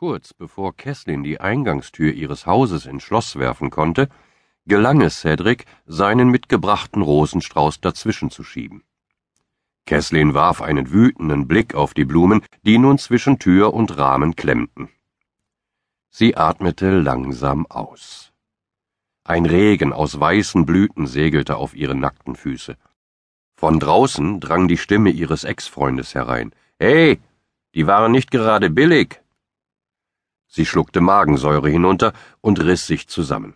Kurz bevor Kesslin die Eingangstür ihres Hauses ins Schloss werfen konnte, gelang es Cedric, seinen mitgebrachten Rosenstrauß dazwischen zu schieben. Kesslin warf einen wütenden Blick auf die Blumen, die nun zwischen Tür und Rahmen klemmten. Sie atmete langsam aus. Ein Regen aus weißen Blüten segelte auf ihre nackten Füße. Von draußen drang die Stimme ihres Ex-Freundes herein. Hey, die waren nicht gerade billig. Sie schluckte Magensäure hinunter und riss sich zusammen.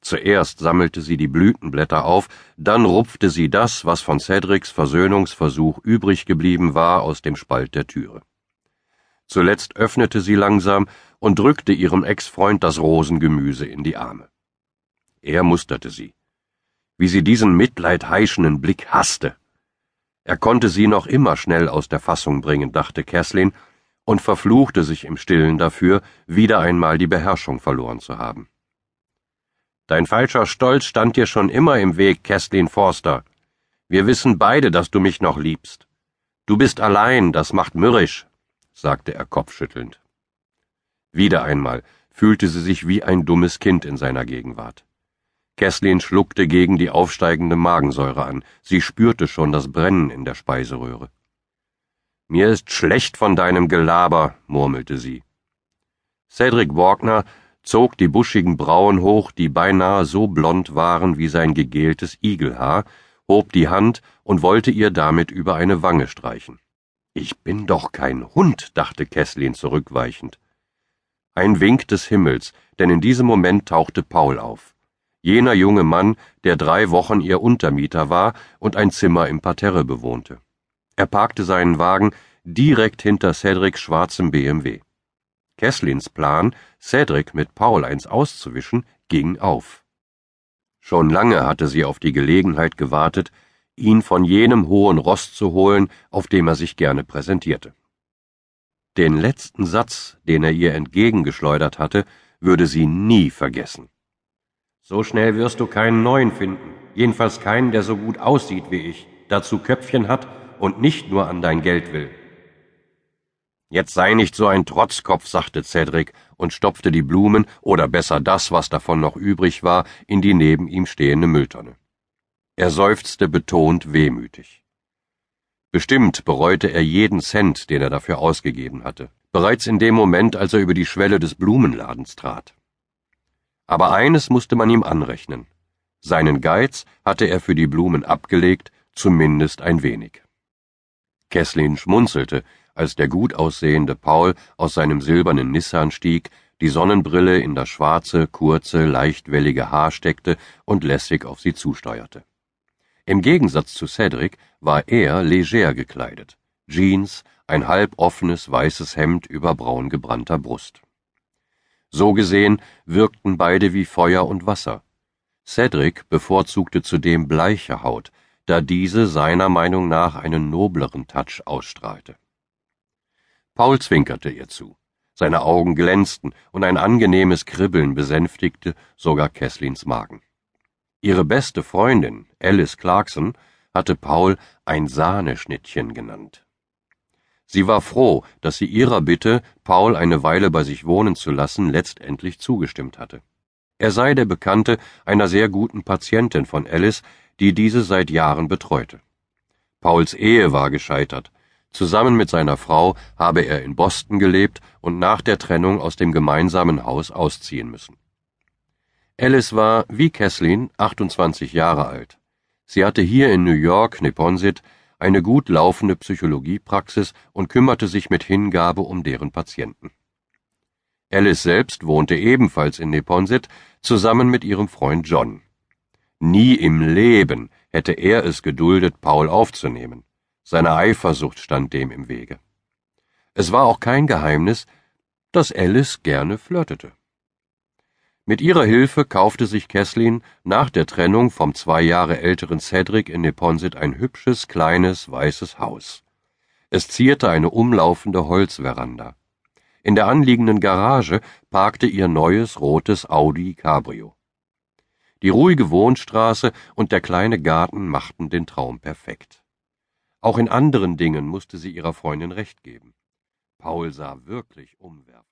Zuerst sammelte sie die Blütenblätter auf, dann rupfte sie das, was von Cedrics Versöhnungsversuch übrig geblieben war, aus dem Spalt der Türe. Zuletzt öffnete sie langsam und drückte ihrem Ex-Freund das Rosengemüse in die Arme. Er musterte sie. Wie sie diesen mitleidheischenden Blick hasste. Er konnte sie noch immer schnell aus der Fassung bringen, dachte Kesslin, und verfluchte sich im Stillen dafür, wieder einmal die Beherrschung verloren zu haben. Dein falscher Stolz stand dir schon immer im Weg, Kesslin Forster. Wir wissen beide, dass du mich noch liebst. Du bist allein, das macht mürrisch, sagte er kopfschüttelnd. Wieder einmal fühlte sie sich wie ein dummes Kind in seiner Gegenwart. Kesslin schluckte gegen die aufsteigende Magensäure an. Sie spürte schon das Brennen in der Speiseröhre. Mir ist schlecht von deinem Gelaber, murmelte sie. Cedric Walkner zog die buschigen Brauen hoch, die beinahe so blond waren wie sein gegeltes Igelhaar, hob die Hand und wollte ihr damit über eine Wange streichen. Ich bin doch kein Hund, dachte Kesslin zurückweichend. Ein Wink des Himmels, denn in diesem Moment tauchte Paul auf. Jener junge Mann, der drei Wochen ihr Untermieter war und ein Zimmer im Parterre bewohnte. Er parkte seinen Wagen direkt hinter Cedrics schwarzem BMW. Kesslins Plan, Cedric mit Paul eins auszuwischen, ging auf. Schon lange hatte sie auf die Gelegenheit gewartet, ihn von jenem hohen Ross zu holen, auf dem er sich gerne präsentierte. Den letzten Satz, den er ihr entgegengeschleudert hatte, würde sie nie vergessen. So schnell wirst du keinen neuen finden, jedenfalls keinen, der so gut aussieht wie ich, dazu Köpfchen hat und nicht nur an dein Geld will. Jetzt sei nicht so ein Trotzkopf, sagte Cedric und stopfte die Blumen oder besser das, was davon noch übrig war, in die neben ihm stehende Mülltonne. Er seufzte betont wehmütig. Bestimmt bereute er jeden Cent, den er dafür ausgegeben hatte, bereits in dem Moment, als er über die Schwelle des Blumenladens trat. Aber eines musste man ihm anrechnen. Seinen Geiz hatte er für die Blumen abgelegt, zumindest ein wenig. Kesslin schmunzelte, als der gut aussehende Paul aus seinem silbernen Nissan stieg, die Sonnenbrille in das schwarze, kurze, leichtwellige Haar steckte und lässig auf sie zusteuerte. Im Gegensatz zu Cedric war er leger gekleidet. Jeans, ein halb offenes weißes Hemd über braun gebrannter Brust. So gesehen wirkten beide wie Feuer und Wasser. Cedric bevorzugte zudem bleiche Haut, da diese seiner Meinung nach einen nobleren Touch ausstrahlte. Paul zwinkerte ihr zu. Seine Augen glänzten und ein angenehmes Kribbeln besänftigte sogar Kesslins Magen. Ihre beste Freundin, Alice Clarkson, hatte Paul ein Sahneschnittchen genannt. Sie war froh, dass sie ihrer Bitte, Paul eine Weile bei sich wohnen zu lassen, letztendlich zugestimmt hatte. Er sei der Bekannte einer sehr guten Patientin von Alice, die diese seit Jahren betreute. Pauls Ehe war gescheitert. Zusammen mit seiner Frau habe er in Boston gelebt und nach der Trennung aus dem gemeinsamen Haus ausziehen müssen. Alice war, wie Kesslin, 28 Jahre alt. Sie hatte hier in New York, Neponsit, eine gut laufende Psychologiepraxis und kümmerte sich mit Hingabe um deren Patienten. Alice selbst wohnte ebenfalls in Neponsit zusammen mit ihrem Freund John. Nie im Leben hätte er es geduldet, Paul aufzunehmen. Seine Eifersucht stand dem im Wege. Es war auch kein Geheimnis, dass Alice gerne flirtete. Mit ihrer Hilfe kaufte sich Kesslin nach der Trennung vom zwei Jahre älteren Cedric in Neponsit ein hübsches, kleines, weißes Haus. Es zierte eine umlaufende Holzveranda. In der anliegenden Garage parkte ihr neues rotes Audi Cabrio. Die ruhige Wohnstraße und der kleine Garten machten den Traum perfekt. Auch in anderen Dingen musste sie ihrer Freundin recht geben. Paul sah wirklich umwerfend